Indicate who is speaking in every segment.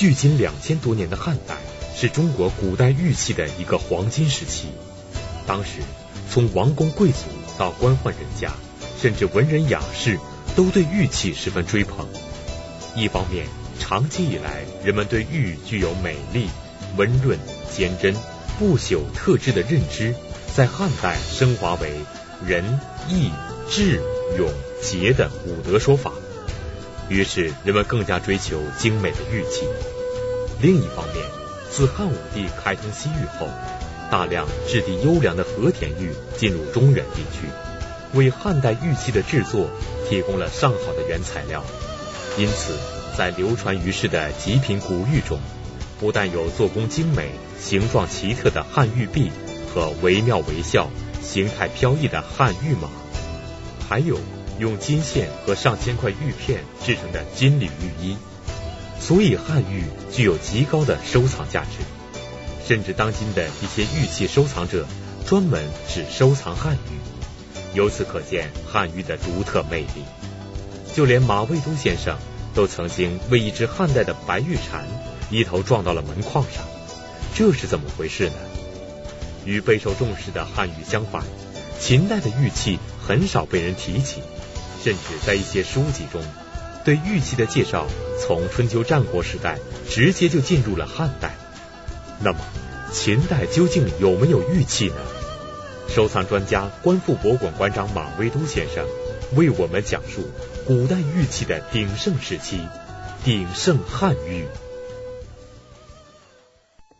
Speaker 1: 距今两千多年的汉代是中国古代玉器的一个黄金时期。当时，从王公贵族到官宦人家，甚至文人雅士，都对玉器十分追捧。一方面，长期以来人们对玉具有美丽、温润、坚贞、不朽特质的认知，在汉代升华为仁、义、智、勇、节的五德说法。于是，人们更加追求精美的玉器。另一方面，自汉武帝开通西域后，大量质地优良的和田玉进入中原地区，为汉代玉器的制作提供了上好的原材料。因此，在流传于世的极品古玉中，不但有做工精美、形状奇特的汉玉璧和惟妙惟肖、形态飘逸的汉玉马，还有。用金线和上千块玉片制成的金缕玉衣，所以汉玉具有极高的收藏价值。甚至当今的一些玉器收藏者专门只收藏汉玉，由此可见汉玉的独特魅力。就连马未都先生都曾经为一只汉代的白玉蟾一头撞到了门框上，这是怎么回事呢？与备受重视的汉玉相反，秦代的玉器很少被人提起。甚至在一些书籍中，对玉器的介绍从春秋战国时代直接就进入了汉代。那么，秦代究竟有没有玉器呢？收藏专家、观复博物馆馆长马未都先生为我们讲述古代玉器的鼎盛时期——鼎盛汉玉。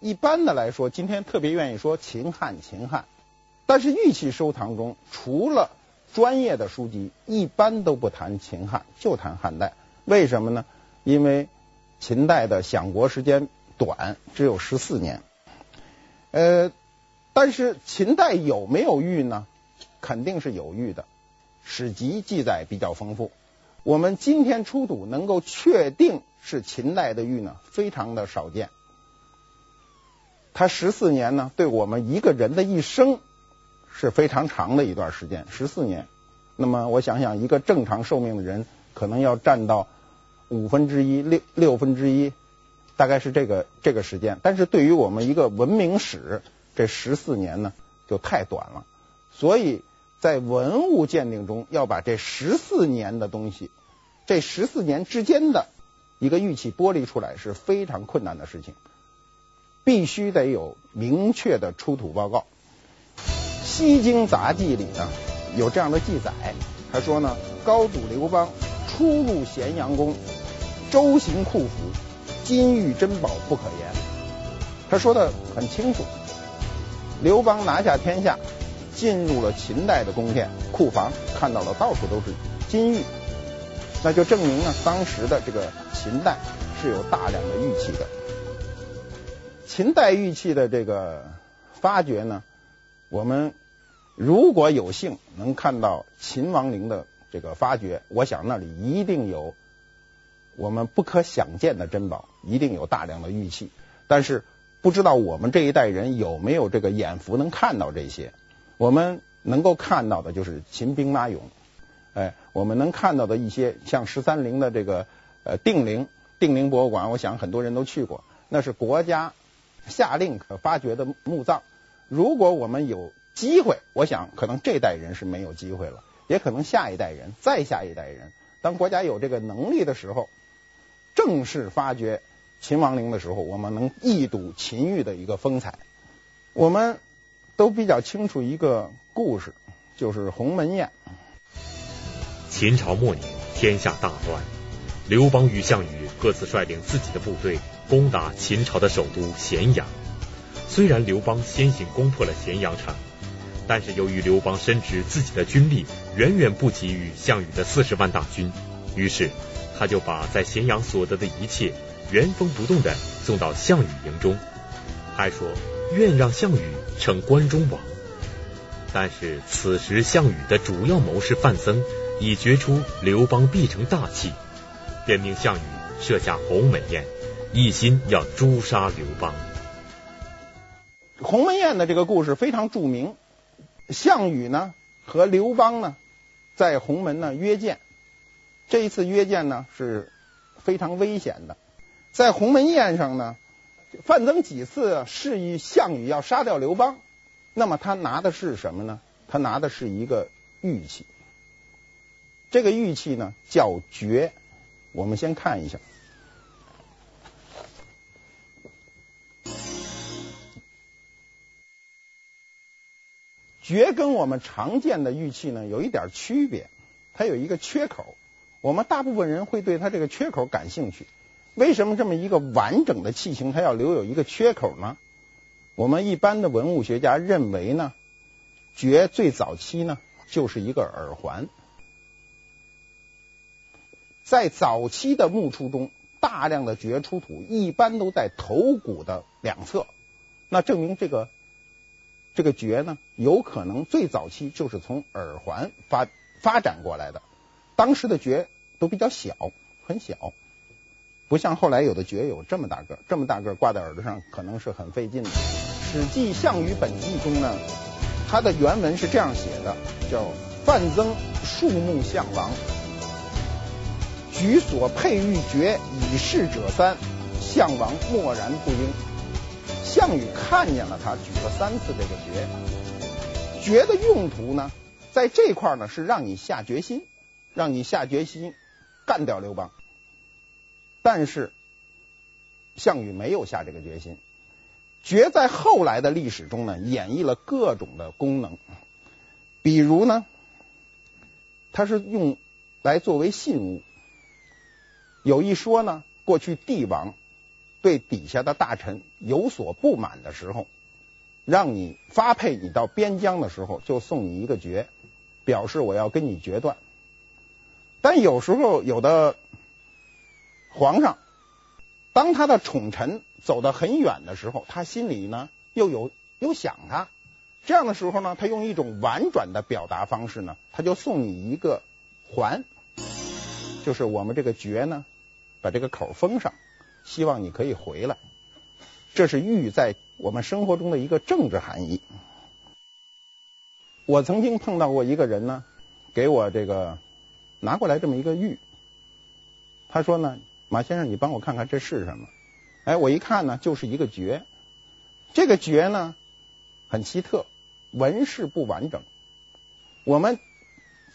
Speaker 2: 一般的来说，今天特别愿意说秦汉秦汉，但是玉器收藏中，除了专业的书籍一般都不谈秦汉，就谈汉代。为什么呢？因为秦代的享国时间短，只有十四年。呃，但是秦代有没有玉呢？肯定是有玉的，史籍记载比较丰富。我们今天出土能够确定是秦代的玉呢，非常的少见。它十四年呢，对我们一个人的一生。是非常长的一段时间，十四年。那么我想想，一个正常寿命的人，可能要占到五分之一、六六分之一，大概是这个这个时间。但是对于我们一个文明史，这十四年呢，就太短了。所以在文物鉴定中，要把这十四年的东西，这十四年之间的一个玉器剥离出来，是非常困难的事情，必须得有明确的出土报告。《西京杂记》里呢有这样的记载，他说呢，高祖刘邦初入咸阳宫，周行库府，金玉珍宝不可言。他说的很清楚，刘邦拿下天下，进入了秦代的宫殿库房，看到了到处都是金玉，那就证明呢，当时的这个秦代是有大量的玉器的。秦代玉器的这个发掘呢，我们。如果有幸能看到秦王陵的这个发掘，我想那里一定有我们不可想见的珍宝，一定有大量的玉器。但是不知道我们这一代人有没有这个眼福能看到这些？我们能够看到的就是秦兵马俑，哎，我们能看到的一些像十三陵的这个呃定陵，定陵博物馆，我想很多人都去过，那是国家下令可发掘的墓葬。如果我们有机会，我想可能这代人是没有机会了，也可能下一代人、再下一代人，当国家有这个能力的时候，正式发掘秦王陵的时候，我们能一睹秦玉的一个风采。我们都比较清楚一个故事，就是鸿门宴。
Speaker 1: 秦朝末年，天下大乱，刘邦与项羽各自率领自己的部队攻打秦朝的首都咸阳。虽然刘邦先行攻破了咸阳城。但是由于刘邦深知自己的军力远远不及于项羽的四十万大军，于是他就把在咸阳所得的一切原封不动的送到项羽营中，还说愿让项羽称关中王。但是此时项羽的主要谋士范增已觉出刘邦必成大器，便命项羽设下鸿门宴，一心要诛杀刘邦。
Speaker 2: 鸿门宴的这个故事非常著名。项羽呢和刘邦呢在鸿门呢约见，这一次约见呢是非常危险的。在鸿门宴上呢，范增几次示意项羽要杀掉刘邦，那么他拿的是什么呢？他拿的是一个玉器，这个玉器呢叫珏。我们先看一下，巨跟我们常见的玉器呢有一点区别，它有一个缺口。我们大部分人会对它这个缺口感兴趣。为什么这么一个完整的器型，它要留有一个缺口呢？我们一般的文物学家认为呢，巨最早期呢就是一个耳环。在早期的墓出中，大量的巨出土，一般都在头骨的两侧，那证明这个这个爵呢，有可能最早期就是从耳环发发展过来的。当时的爵都比较小，很小。不像后来有的爵有这么大个，这么大个挂在耳朵上可能是很费劲的。《史记·项羽本纪》中呢，它的原文是这样写的：叫范增树木项王，举所佩玉巨以示者三，项王默然不应。项羽看见了他举了三次这个巨，巨的用途呢，在这块呢是让你下决心，让你下决心干掉刘邦。但是项羽没有下这个决心。巨在后来的历史中呢，演绎了各种的功能，比如呢，它是用来作为信物。有一说呢，过去帝王对底下的大臣有所不满的时候，让你发配你到边疆的时候，就送你一个爵，表示我要跟你决断。但有时候有的。皇上，当他的宠臣走得很远的时候，他心里呢又有又想他，这样的时候呢，他用一种婉转的表达方式呢，他就送你一个环，就是我们这个爵呢，把这个口封上，希望你可以回来。这是玉在我们生活中的一个政治含义。我曾经碰到过一个人呢，给我这个拿过来这么一个玉，他说呢。马先生，你帮我看看这是什么？哎，我一看呢，就是一个巨。这个巨呢，很奇特，纹饰不完整。我们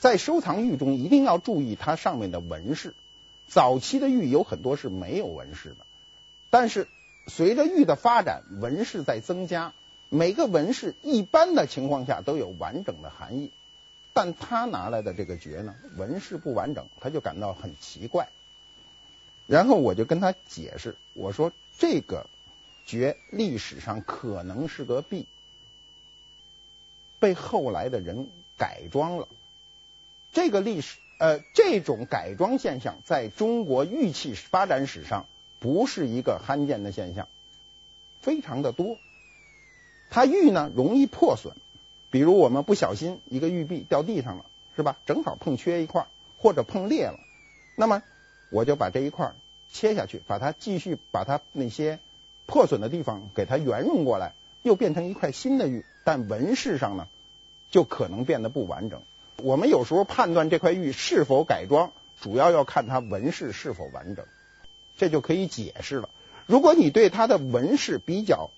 Speaker 2: 在收藏玉中一定要注意它上面的纹饰。早期的玉有很多是没有纹饰的，但是随着玉的发展，纹饰在增加。每个纹饰一般的情况下都有完整的含义，但他拿来的这个巨呢，纹饰不完整，他就感到很奇怪。然后我就跟他解释，我说这个爵历史上可能是个璧，被后来的人改装了。这个历史呃，这种改装现象在中国玉器发展史上不是一个罕见的现象，非常的多。它玉呢容易破损，比如我们不小心一个玉璧掉地上了，是吧？正好碰缺一块或者碰裂了，那么。我就把这一块切下去，把它继续把它那些破损的地方给它圆润过来，又变成一块新的玉，但纹饰上呢就可能变得不完整。我们有时候判断这块玉是否改装，主要要看它纹饰是否完整，这就可以解释了。如果你对它的纹饰比较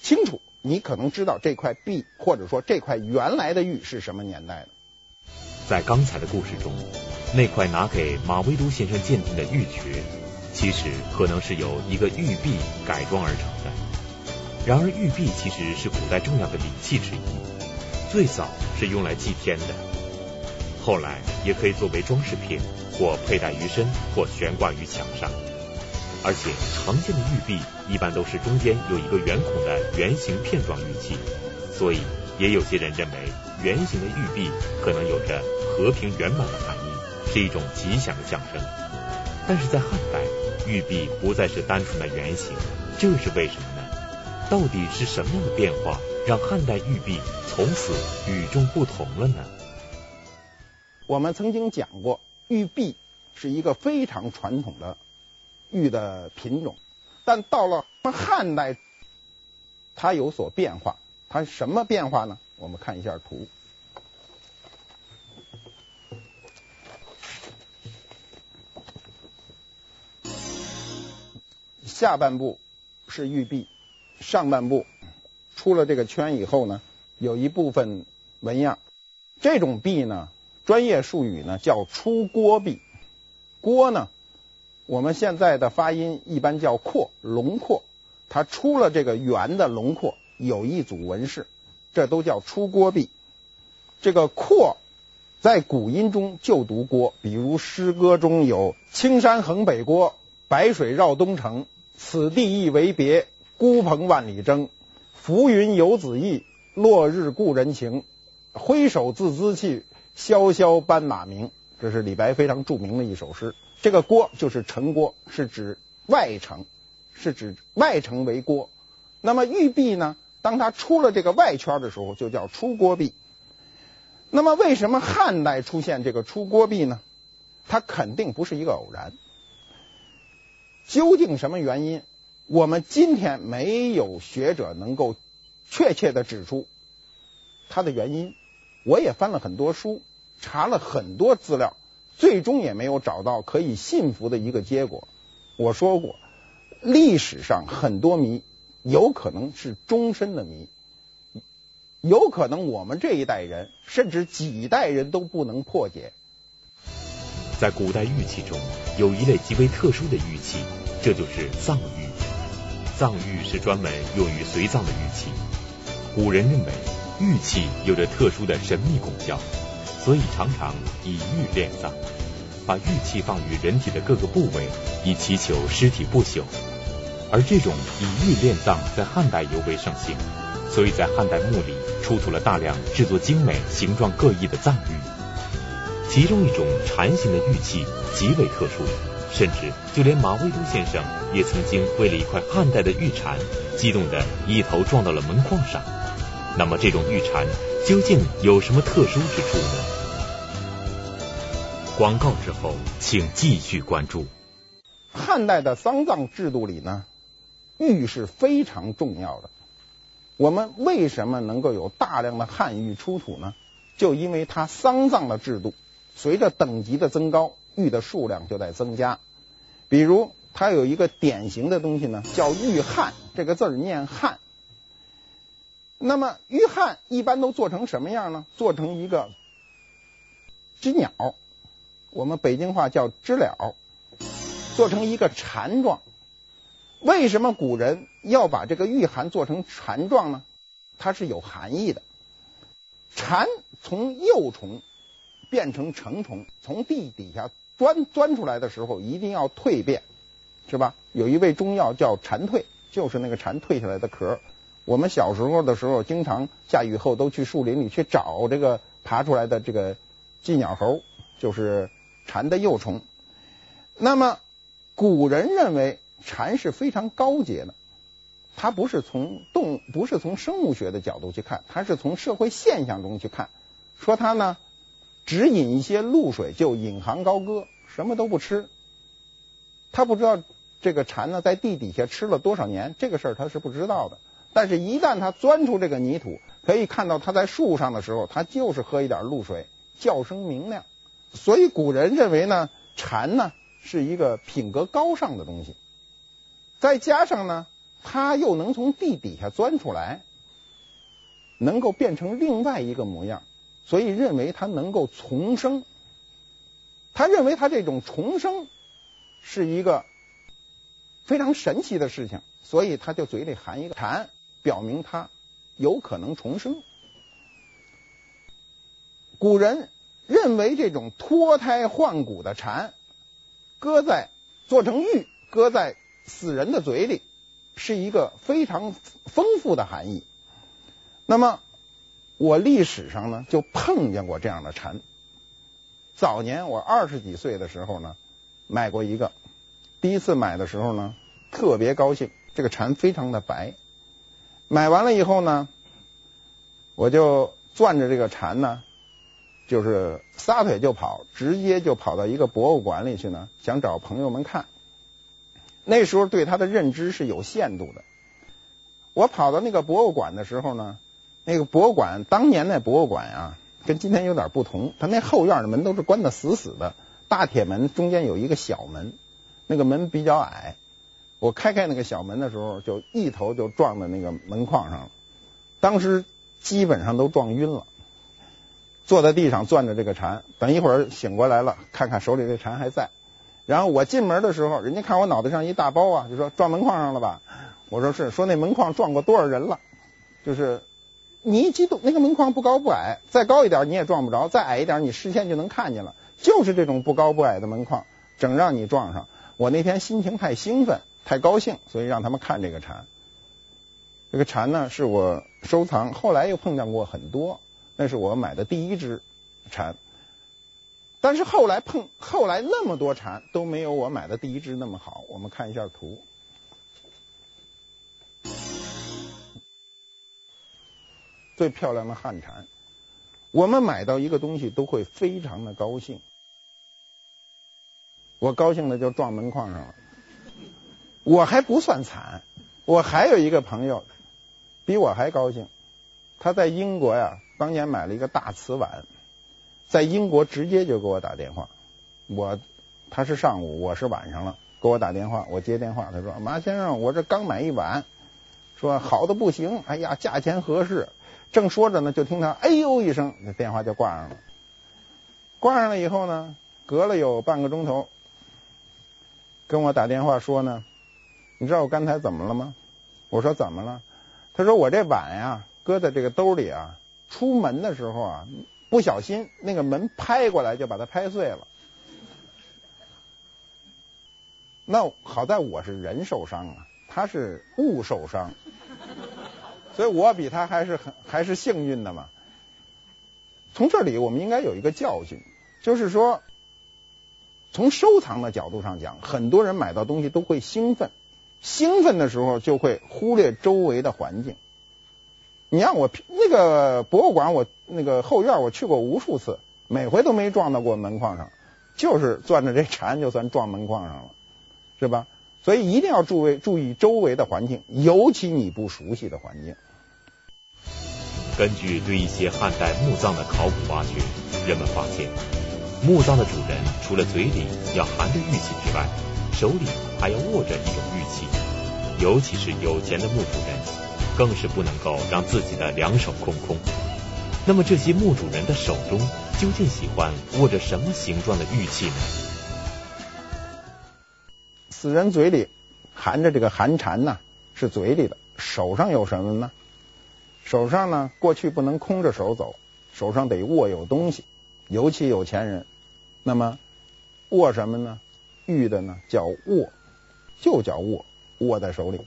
Speaker 2: 清楚，你可能知道这块璧或者说这块原来的玉是什么年代的。
Speaker 1: 在刚才的故事中。那块拿给马未都先生鉴定的玉珏，其实可能是由一个玉璧改装而成的。然而，玉璧其实是古代重要的礼器之一，最早是用来祭天的，后来也可以作为装饰品，或佩戴于身，或悬挂于墙上。而且，常见的玉璧一般都是中间有一个圆孔的圆形片状玉器，所以也有些人认为圆形的玉璧可能有着和平圆满的含义。是一种吉祥的象征，但是在汉代，玉璧不再是单纯的圆形，这是为什么呢？到底是什么样的变化，让汉代玉璧从此与众不同了呢？
Speaker 2: 我们曾经讲过，玉璧是一个非常传统的玉的品种，但到了汉代，它有所变化。它什么变化呢？我们看一下图。下半部是玉璧，上半部出了这个圈以后呢，有一部分纹样。这种币呢，专业术语呢叫出郭币。郭呢，我们现在的发音一般叫廓，轮廓。它出了这个圆的轮廓，有一组纹饰，这都叫出郭币。这个廓在古音中就读郭，比如诗歌中有“青山横北郭，白水绕东城。此地一为别，孤蓬万里征。浮云游子意，落日故人情。挥手自兹去，萧萧斑马鸣。”这是李白非常著名的一首诗。这个郭就是城郭，是指外城。是指外城为郭，那么玉璧呢？当它出了这个外圈的时候，就叫出郭璧。那么为什么汉代出现这个出郭璧呢？它肯定不是一个偶然。究竟什么原因？我们今天没有学者能够确切的指出它的原因。我也翻了很多书，查了很多资料，最终也没有找到可以信服的一个结果。我说过。历史上很多谜有可能是终身的谜，有可能我们这一代人甚至几代人都不能破解。
Speaker 1: 在古代玉器中，有一类极为特殊的玉器，这就是藏玉。葬玉是专门用于随葬的玉器。古人认为玉器有着特殊的神秘功效，所以常常以玉殓葬，把玉器放于人体的各个部位，以祈求尸体不朽。而这种以玉殓葬在汉代尤为盛行，所以在汉代墓里出土了大量制作精美、形状各异的葬玉。其中一种禅形的玉器极为特殊，甚至就连马未都先生也曾经为了一块汉代的玉蝉，激动的一头撞到了门框上。那么这种玉蝉究竟有什么特殊之处呢？广告之后，请继续关注。
Speaker 2: 汉代的丧葬制度里呢，玉是非常重要的。我们为什么能够有大量的汉玉出土呢？就因为它丧葬的制度，随着等级的增高，玉的数量就在增加。比如，它有一个典型的东西呢，叫玉汉，这个字儿念汉。那么，玉汉一般都做成什么样呢？做成一个知鸟，我们北京话叫知了，做成一个蝉状。为什么古人要把这个玉函做成蝉状呢？它是有含义的。蝉从幼虫变成成虫，从地底下钻钻出来的时候，一定要蜕变，是吧？有一味中药叫蝉蜕，就是那个蝉蜕下来的壳。我们小时候的时候，经常下雨后都去树林里去找这个爬出来的这个寄鸟猴，就是蝉的幼虫。那么古人认为。蝉是非常高洁的，它不是从动，不是从生物学的角度去看，它是从社会现象中去看。说它呢，只饮一些露水就引吭高歌，什么都不吃。他不知道这个蝉呢在地底下吃了多少年，这个事儿他是不知道的。但是，一旦它钻出这个泥土，可以看到它在树上的时候，它就是喝一点露水，叫声明亮。所以古人认为呢，蝉呢是一个品格高尚的东西。再加上呢，它又能从地底下钻出来，能够变成另外一个模样，所以认为它能够重生。他认为他这种重生是一个非常神奇的事情，所以他就嘴里含一个蝉，表明他有可能重生。古人认为这种脱胎换骨的蝉，搁在做成玉，搁在。死人的嘴里是一个非常丰富的含义。那么，我历史上呢就碰见过这样的蝉。早年我二十几岁的时候呢，买过一个。第一次买的时候呢，特别高兴，这个蝉非常的白。买完了以后呢，我就攥着这个蝉呢，就是撒腿就跑，直接就跑到一个博物馆里去呢，想找朋友们看。那时候对它的认知是有限度的。我跑到那个博物馆的时候呢，那个博物馆当年那博物馆啊，跟今天有点不同。他那后院的门都是关得死死的，大铁门中间有一个小门，那个门比较矮。我开开那个小门的时候，就一头就撞在那个门框上了，当时基本上都撞晕了，坐在地上攥着这个禅，等一会儿醒过来了，看看手里这禅还在。然后我进门的时候，人家看我脑袋上一大包啊，就说撞门框上了吧？我说是，说那门框撞过多少人了？就是你一激动，那个门框不高不矮，再高一点你也撞不着，再矮一点你视线就能看见了。就是这种不高不矮的门框，整让你撞上。我那天心情太兴奋，太高兴，所以让他们看这个蝉。这个蝉呢，是我收藏，后来又碰见过很多，那是我买的第一只蝉。但是后来碰，后来那么多蝉都没有我买的第一只那么好。我们看一下图，最漂亮的汉产。我们买到一个东西都会非常的高兴。我高兴的就撞门框上了。我还不算惨，我还有一个朋友比我还高兴。他在英国呀，当年买了一个大瓷碗。在英国直接就给我打电话，我他是上午，我是晚上了，给我打电话，我接电话，他说马先生，我这刚买一碗，说好的不行，哎呀，价钱合适，正说着呢，就听他哎呦一声，那电话就挂上了。挂上了以后呢，隔了有半个钟头，跟我打电话说呢，你知道我刚才怎么了吗？我说怎么了？他说我这碗呀，搁在这个兜里啊，出门的时候啊。不小心，那个门拍过来就把它拍碎了。那好在我是人受伤啊，他是物受伤，所以我比他还是很还是幸运的嘛。从这里我们应该有一个教训，就是说，从收藏的角度上讲，很多人买到东西都会兴奋，兴奋的时候就会忽略周围的环境。你让我那个博物馆，我那个后院我去过无数次，每回都没撞到过门框上，就是攥着这蝉就算撞门框上了，是吧？所以一定要注意注意周围的环境，尤其你不熟悉的环境。
Speaker 1: 根据对一些汉代墓葬的考古挖掘，人们发现墓葬的主人除了嘴里要含着玉器之外，手里还要握着一种玉器，尤其是有钱的墓主人。更是不能够让自己的两手空空。那么这些墓主人的手中究竟喜欢握着什么形状的玉器呢？
Speaker 2: 死人嘴里含着这个寒蝉呢，是嘴里的。手上有什么呢？手上呢，过去不能空着手走，手上得握有东西。尤其有钱人，那么握什么呢？玉的呢，叫握，就叫握，握在手里。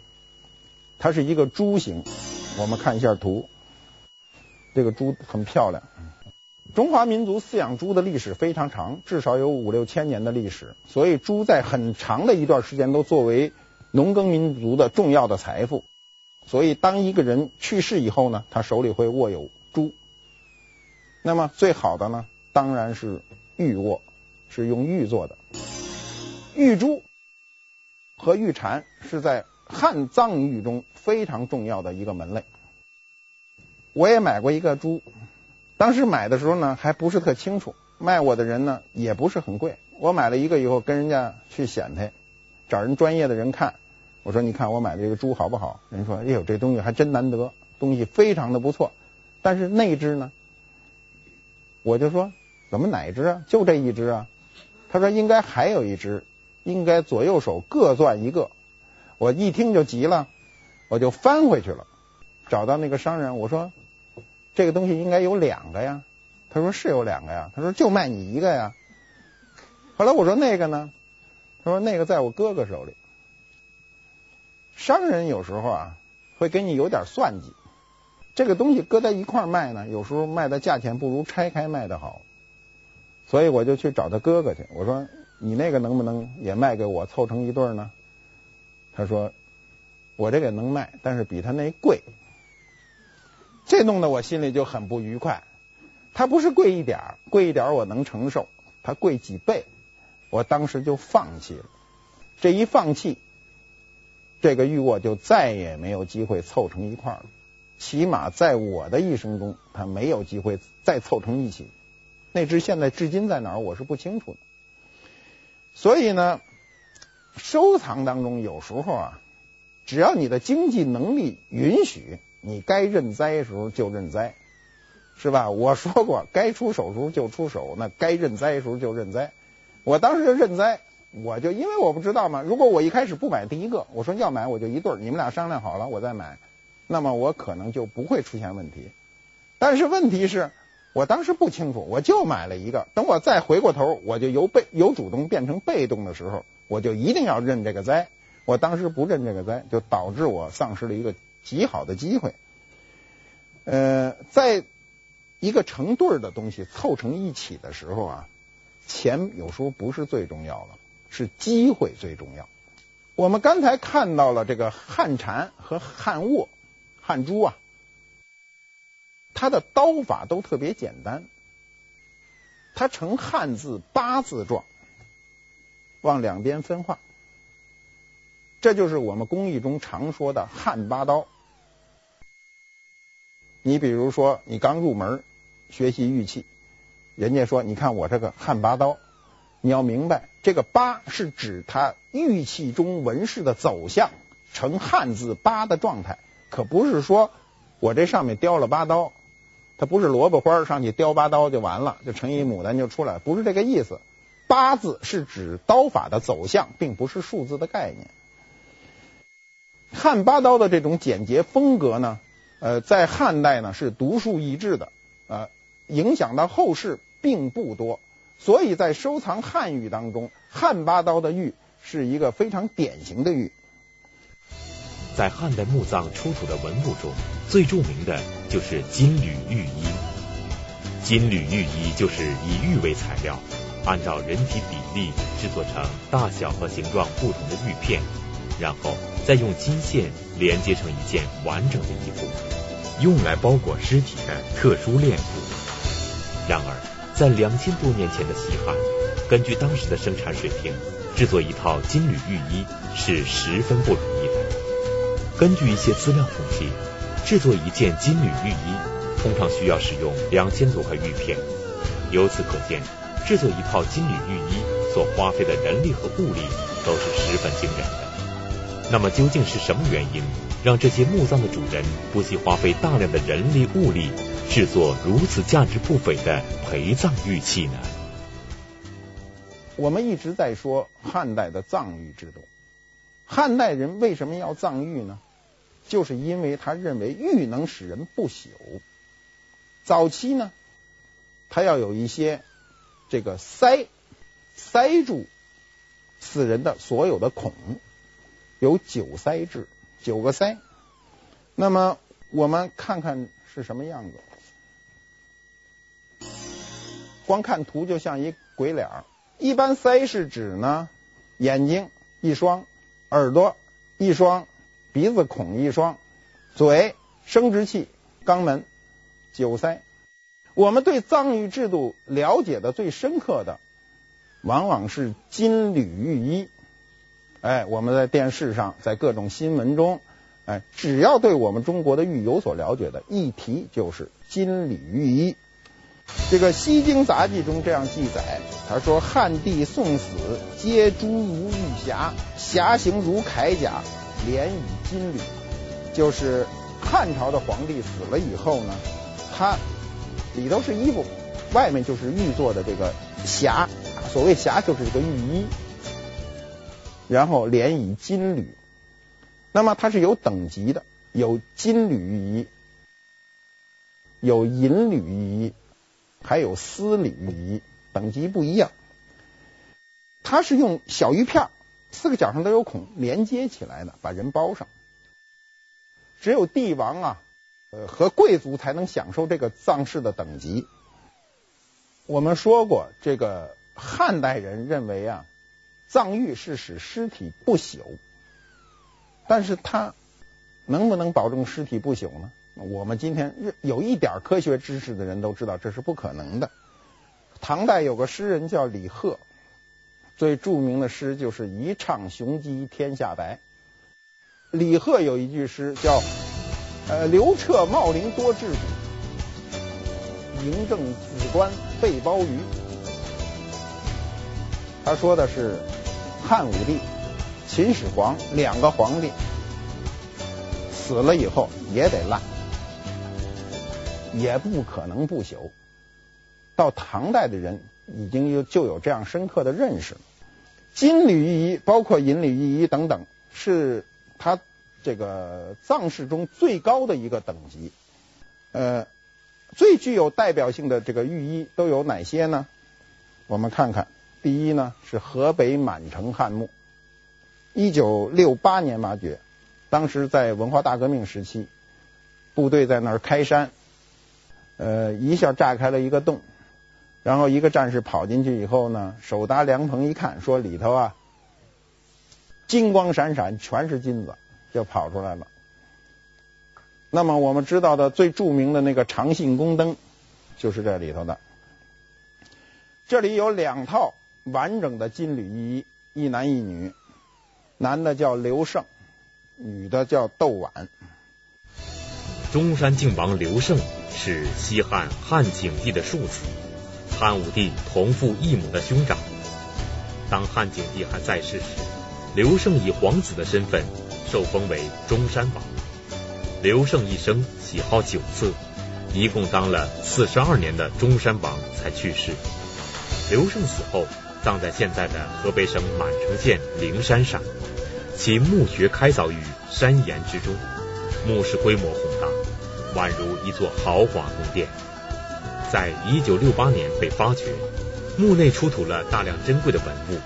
Speaker 2: 它是一个猪形，我们看一下图，这个猪很漂亮。中华民族饲养猪的历史非常长，至少有五六千年的历史，所以猪在很长的一段时间都作为农耕民族的重要的财富。所以当一个人去世以后呢，他手里会握有猪。那么最好的呢，当然是玉握，是用玉做的。玉珠和玉蝉是在。汉藏玉中非常重要的一个门类，我也买过一个猪，当时买的时候呢还不是特清楚，卖我的人呢也不是很贵，我买了一个以后跟人家去显摆，找人专业的人看，我说你看我买的这个猪好不好？人说哎呦这东西还真难得，东西非常的不错，但是那只呢？我就说怎么哪只啊？就这一只啊？他说应该还有一只，应该左右手各攥一个。我一听就急了，我就翻回去了，找到那个商人，我说这个东西应该有两个呀。他说是有两个呀。他说就卖你一个呀。后来我说那个呢？他说那个在我哥哥手里。商人有时候啊会给你有点算计，这个东西搁在一块卖呢，有时候卖的价钱不如拆开卖的好。所以我就去找他哥哥去，我说你那个能不能也卖给我，凑成一对呢？他说：“我这个能卖，但是比他那贵。”这弄得我心里就很不愉快。它不是贵一点儿，贵一点儿我能承受，它贵几倍，我当时就放弃了。这一放弃，这个玉握就再也没有机会凑成一块了。起码在我的一生中，它没有机会再凑成一起。那只现在至今在哪儿，我是不清楚的。所以呢。收藏当中有时候啊，只要你的经济能力允许，你该认栽的时候就认栽，是吧？我说过，该出手时候就出手，那该认栽的时候就认栽。我当时就认栽，我就因为我不知道嘛。如果我一开始不买第一个，我说要买我就一对儿，你们俩商量好了我再买，那么我可能就不会出现问题。但是问题是。我当时不清楚，我就买了一个。等我再回过头，我就由被由主动变成被动的时候，我就一定要认这个栽。我当时不认这个栽，就导致我丧失了一个极好的机会。呃，在一个成对儿的东西凑成一起的时候啊，钱有时候不是最重要的，是机会最重要。我们刚才看到了这个汉禅和汉卧、汉珠啊。它的刀法都特别简单，它呈汉字八字状，往两边分化，这就是我们工艺中常说的汉八刀。你比如说，你刚入门学习玉器，人家说，你看我这个汉八刀，你要明白，这个八是指它玉器中纹饰的走向呈汉字八的状态，可不是说我这上面雕了八刀。它不是萝卜花上去雕八刀就完了，就成一牡丹就出来，不是这个意思。八字是指刀法的走向，并不是数字的概念。汉八刀的这种简洁风格呢，呃，在汉代呢是独树一帜的，呃，影响到后世并不多。所以在收藏汉玉当中，汉八刀的玉是一个非常典型的玉。
Speaker 1: 在汉代墓葬出土的文物中，最著名的就是金缕玉衣。金缕玉衣就是以玉为材料，按照人体比例制作成大小和形状不同的玉片，然后再用金线连接成一件完整的衣服，用来包裹尸体的特殊殓服。然而，在两千多年前的西汉，根据当时的生产水平，制作一套金缕玉衣是十分不容易的。根据一些资料统计，制作一件金缕玉衣通常需要使用两千多块玉片。由此可见，制作一套金缕玉衣所花费的人力和物力都是十分惊人的。那么，究竟是什么原因让这些墓葬的主人不惜花费大量的人力物力，制作如此价值不菲的陪葬玉器呢？
Speaker 2: 我们一直在说汉代的葬玉制度，汉代人为什么要葬玉呢？就是因为他认为玉能使人不朽。早期呢，他要有一些这个塞塞住死人的所有的孔，有九塞制，九个塞。那么我们看看是什么样子，光看图就像一鬼脸儿。一般塞是指呢，眼睛一双，耳朵一双。鼻子孔一双，嘴、生殖器、肛门，九塞。我们对藏语制度了解的最深刻的，往往是金缕玉衣。哎，我们在电视上，在各种新闻中，哎，只要对我们中国的玉有所了解的，一提就是金缕玉衣。这个《西京杂记》中这样记载，他说：“汉帝送死，皆诸如玉匣，匣形如铠甲。”连以金缕，就是汉朝的皇帝死了以后呢，他里头是衣服，外面就是玉做的这个匣，所谓匣就是这个玉衣，然后连以金缕。那么它是有等级的，有金缕玉衣，有银缕玉衣，还有丝缕玉衣，等级不一样。它是用小玉片。四个角上都有孔，连接起来的，把人包上。只有帝王啊，呃，和贵族才能享受这个葬式的等级。我们说过，这个汉代人认为啊，葬玉是使尸体不朽，但是他能不能保证尸体不朽呢？我们今天有一点科学知识的人都知道，这是不可能的。唐代有个诗人叫李贺。最著名的诗就是“一唱雄鸡天下白”。李贺有一句诗叫“呃，刘彻茂陵多智骨，嬴政子棺废鲍鱼”。他说的是汉武帝秦始皇两个皇帝死了以后也得烂，也不可能不朽。到唐代的人已经有就有这样深刻的认识。金缕玉衣，包括银缕玉衣等等，是他这个藏式中最高的一个等级。呃，最具有代表性的这个玉衣都有哪些呢？我们看看，第一呢是河北满城汉墓，一九六八年挖掘，当时在文化大革命时期，部队在那儿开山，呃，一下炸开了一个洞。然后一个战士跑进去以后呢，手搭凉棚一看，说里头啊金光闪闪，全是金子，就跑出来了。那么我们知道的最著名的那个长信宫灯，就是这里头的。这里有两套完整的金缕衣，一男一女，男的叫刘胜，女的叫窦婉。
Speaker 1: 中山靖王刘胜是西汉汉景帝的庶子。汉武帝同父异母的兄长。当汉景帝还在世时，刘胜以皇子的身份受封为中山王。刘胜一生喜好酒色，一共当了四十二年的中山王才去世。刘胜死后葬在现在的河北省满城县灵山上，其墓穴开凿于山岩之中，墓室规模宏大，宛如一座豪华宫殿。在一九六八年被发掘，墓内出土了大量珍贵的文物，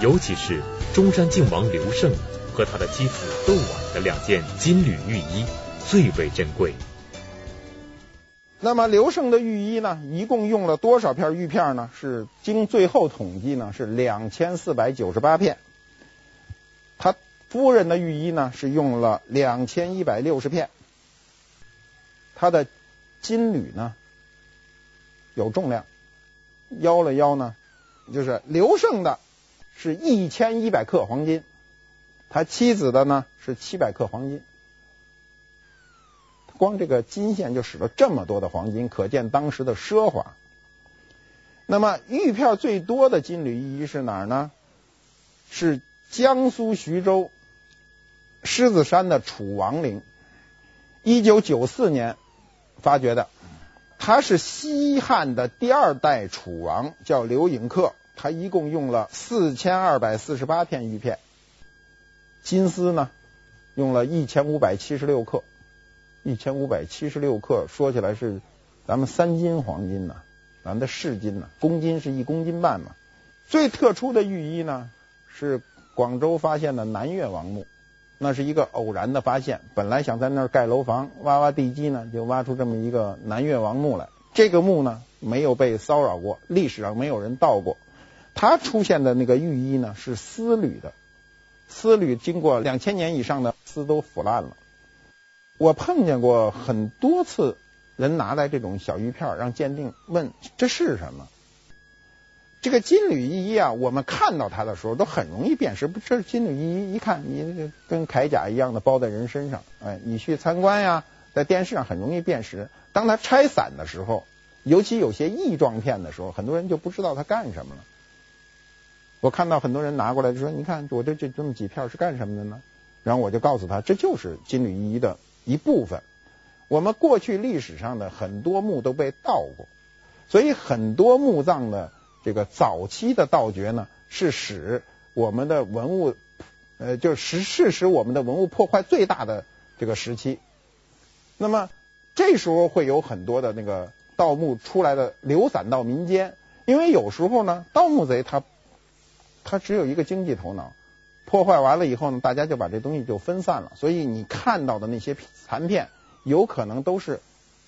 Speaker 1: 尤其是中山靖王刘胜和他的妻子窦婉的两件金缕玉衣最为珍贵。
Speaker 2: 那么刘胜的玉衣呢，一共用了多少片玉片呢？是经最后统计呢，是两千四百九十八片。他夫人的玉衣呢，是用了两千一百六十片。他的金缕呢？有重量，腰了腰呢，就是刘胜的是一千一百克黄金，他妻子的呢是七百克黄金，光这个金线就使了这么多的黄金，可见当时的奢华。那么玉片最多的金缕玉衣是哪儿呢？是江苏徐州狮子山的楚王陵，一九九四年发掘的。他是西汉的第二代楚王，叫刘颖克。他一共用了四千二百四十八片玉片，金丝呢，用了一千五百七十六克。一千五百七十六克，说起来是咱们三斤黄金呢，咱的市斤呢，公斤是一公斤半嘛。最特殊的玉衣呢，是广州发现的南越王墓。那是一个偶然的发现，本来想在那儿盖楼房，挖挖地基呢，就挖出这么一个南越王墓来。这个墓呢，没有被骚扰过，历史上没有人盗过。它出现的那个玉衣呢，是丝缕的，丝缕经过两千年以上的丝都腐烂了。我碰见过很多次，人拿来这种小玉片让鉴定，问这是什么？这个金缕玉衣啊，我们看到它的时候都很容易辨识。不，这是金缕玉衣，一看你跟铠甲一样的包在人身上，哎，你去参观呀，在电视上很容易辨识。当它拆散的时候，尤其有些异状片的时候，很多人就不知道它干什么了。我看到很多人拿过来就说：“你看，我这这这么几片是干什么的呢？”然后我就告诉他，这就是金缕玉衣的一部分。我们过去历史上的很多墓都被盗过，所以很多墓葬的。这个早期的盗掘呢，是使我们的文物，呃，就是是使我们的文物破坏最大的这个时期。那么这时候会有很多的那个盗墓出来的流散到民间，因为有时候呢，盗墓贼他他只有一个经济头脑，破坏完了以后呢，大家就把这东西就分散了，所以你看到的那些残片，有可能都是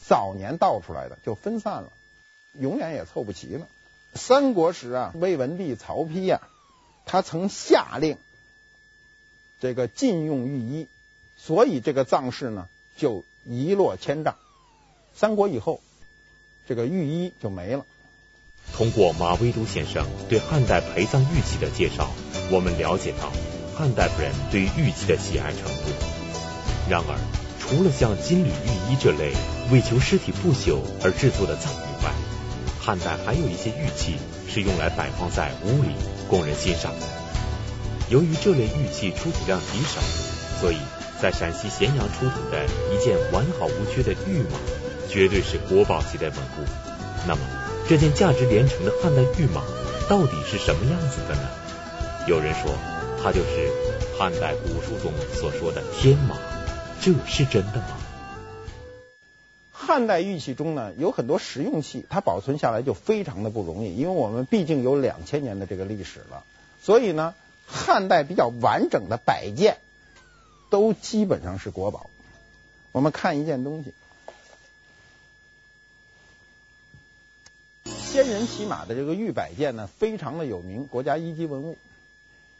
Speaker 2: 早年盗出来的，就分散了，永远也凑不齐了。三国时啊，魏文帝曹丕呀、啊，他曾下令这个禁用玉衣，所以这个藏饰呢就一落千丈。三国以后，这个玉衣就没了。
Speaker 1: 通过马未都先生对汉代陪葬玉器的介绍，我们了解到汉代人对玉器的喜爱程度。然而，除了像金缕玉衣这类为求尸体不朽而制作的葬玉外，汉代还有一些玉器是用来摆放在屋里供人欣赏的。由于这类玉器出土量极少，所以在陕西咸阳出土的一件完好无缺的玉马，绝对是国宝级的文物。那么，这件价值连城的汉代玉马到底是什么样子的呢？有人说，它就是汉代古书中所说的天马，这是真的吗？
Speaker 2: 汉代玉器中呢，有很多实用器，它保存下来就非常的不容易，因为我们毕竟有两千年的这个历史了，所以呢，汉代比较完整的摆件都基本上是国宝。我们看一件东西，仙人骑马的这个玉摆件呢，非常的有名，国家一级文物。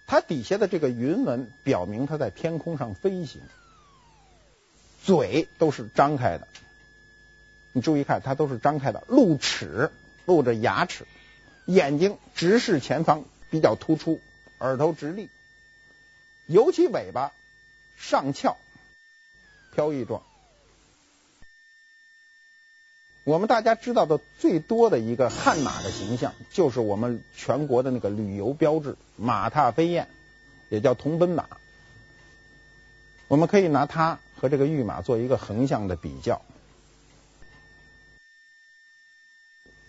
Speaker 2: 它底下的这个云纹表明它在天空上飞行，嘴都是张开的。你注意看，它都是张开的，露齿，露着牙齿，眼睛直视前方，比较突出，耳朵直立，尤其尾巴上翘，飘逸状。我们大家知道的最多的一个悍马的形象，就是我们全国的那个旅游标志——马踏飞燕，也叫铜奔马。我们可以拿它和这个玉马做一个横向的比较。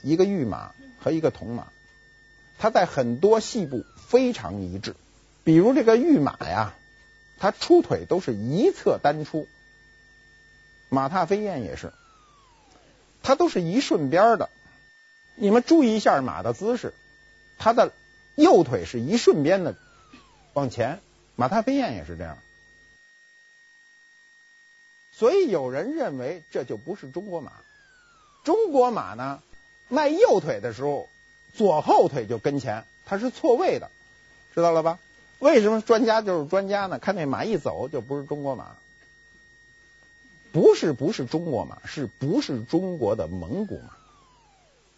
Speaker 2: 一个玉马和一个铜马，它在很多细部非常一致。比如这个玉马呀，它出腿都是一侧单出，马踏飞燕也是，它都是一顺边的。你们注意一下马的姿势，它的右腿是一顺边的往前，马踏飞燕也是这样。所以有人认为这就不是中国马，中国马呢？迈右腿的时候，左后腿就跟前，它是错位的，知道了吧？为什么专家就是专家呢？看那马一走，就不是中国马，不是不是中国马，是不是中国的蒙古马？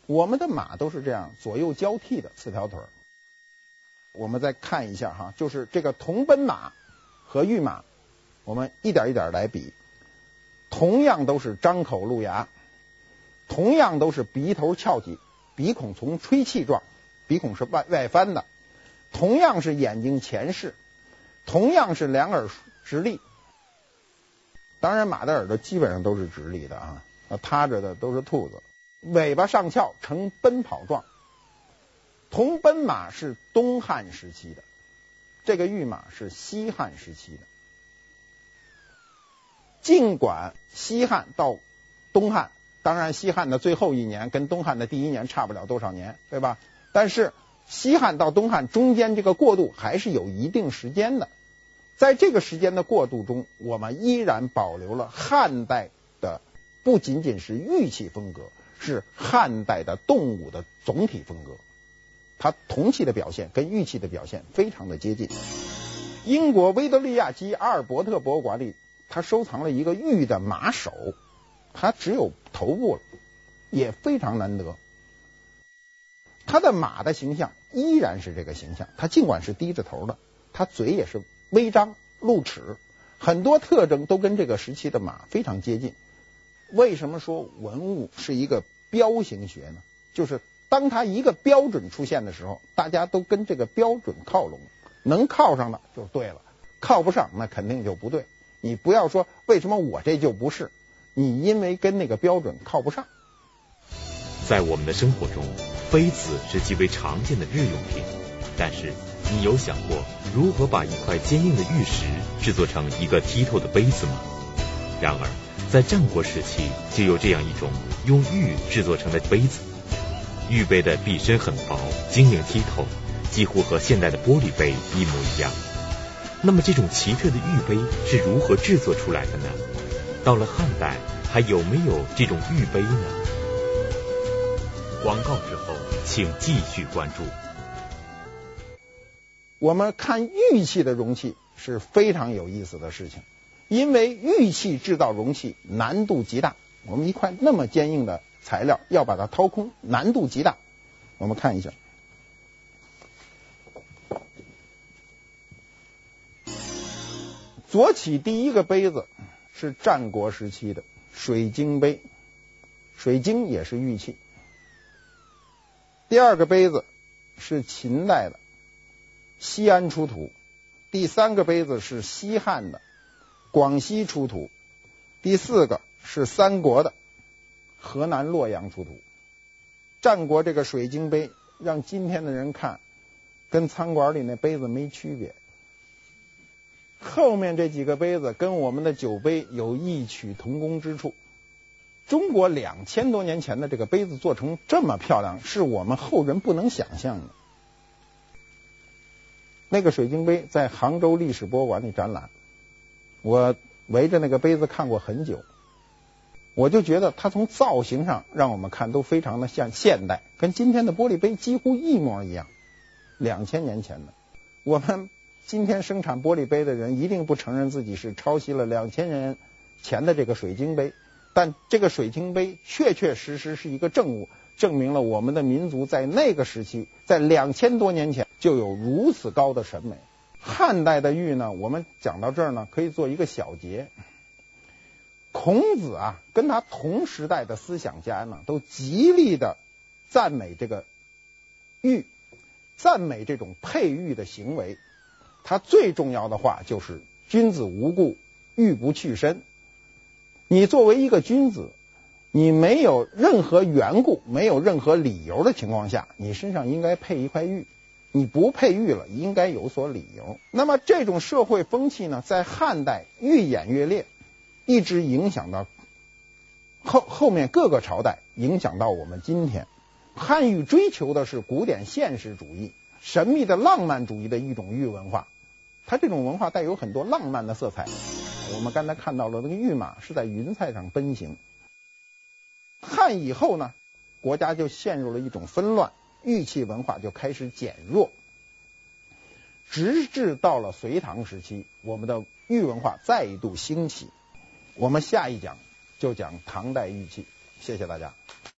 Speaker 2: 我们的马都是这样左右交替的四条腿。我们再看一下哈，就是这个铜奔马和玉马，我们一点一点来比，同样都是张口露牙。同样都是鼻头翘起，鼻孔呈吹气状，鼻孔是外外翻的。同样是眼睛前视，同样是两耳直立。当然，马的耳朵基本上都是直立的啊，那趴着的都是兔子。尾巴上翘，呈奔跑状。铜奔马是东汉时期的，这个玉马是西汉时期的。尽管西汉到东汉。当然，西汉的最后一年跟东汉的第一年差不了多少年，对吧？但是西汉到东汉中间这个过渡还是有一定时间的。在这个时间的过渡中，我们依然保留了汉代的不仅仅是玉器风格，是汉代的动物的总体风格。它铜器的表现跟玉器的表现非常的接近。英国维多利亚及阿尔伯特博物馆里，它收藏了一个玉的马首。它只有头部了，也非常难得。它的马的形象依然是这个形象，它尽管是低着头的，它嘴也是微张露齿，很多特征都跟这个时期的马非常接近。为什么说文物是一个标型学呢？就是当它一个标准出现的时候，大家都跟这个标准靠拢，能靠上的就对了，靠不上那肯定就不对。你不要说为什么我这就不是。你因为跟那个标准靠不上，
Speaker 1: 在我们的生活中，杯子是极为常见的日用品。但是，你有想过如何把一块坚硬的玉石制作成一个剔透的杯子吗？然而，在战国时期就有这样一种用玉制作成的杯子。玉杯的壁身很薄，晶莹剔透，几乎和现代的玻璃杯一模一样。那么，这种奇特的玉杯是如何制作出来的呢？到了汉代，还有没有这种玉杯呢？广告之后，请继续关注。
Speaker 2: 我们看玉器的容器是非常有意思的事情，因为玉器制造容器难度极大。我们一块那么坚硬的材料要把它掏空，难度极大。我们看一下，左起第一个杯子。是战国时期的水晶杯，水晶也是玉器。第二个杯子是秦代的，西安出土，第三个杯子是西汉的，广西出土；第四个是三国的，河南洛阳出土。战国这个水晶杯，让今天的人看，跟餐馆里那杯子没区别。后面这几个杯子跟我们的酒杯有异曲同工之处。中国两千多年前的这个杯子做成这么漂亮，是我们后人不能想象的。那个水晶杯在杭州历史博物馆里展览，我围着那个杯子看过很久，我就觉得它从造型上让我们看都非常的像现代，跟今天的玻璃杯几乎一模一样。两千年前的，我们今天生产玻璃杯的人一定不承认自己是抄袭了两千年前的这个水晶杯。但这个水晶杯确确实实是一个证物，证明了我们的民族在那个时期，在两千多年前就有如此高的审美。汉代的玉呢，我们讲到这儿呢，可以做一个小结。孔子啊，跟他同时代的思想家呢，都极力的赞美这个玉，赞美这种佩玉的行为。他最重要的话就是“君子无故，玉不去身”。你作为一个君子，你没有任何缘故、没有任何理由的情况下，你身上应该配一块玉。你不配玉了，应该有所理由。那么这种社会风气呢，在汉代愈演愈烈，一直影响到后后面各个朝代，影响到我们今天。汉玉追求的是古典现实主义、神秘的浪漫主义的一种玉文化，它这种文化带有很多浪漫的色彩。我们刚才看到了那个玉马是在云彩上奔行。汉以后呢，国家就陷入了一种纷乱，玉器文化就开始减弱，直至到了隋唐时期，我们的玉文化再度兴起。我们下一讲就讲唐代玉器。谢谢大家。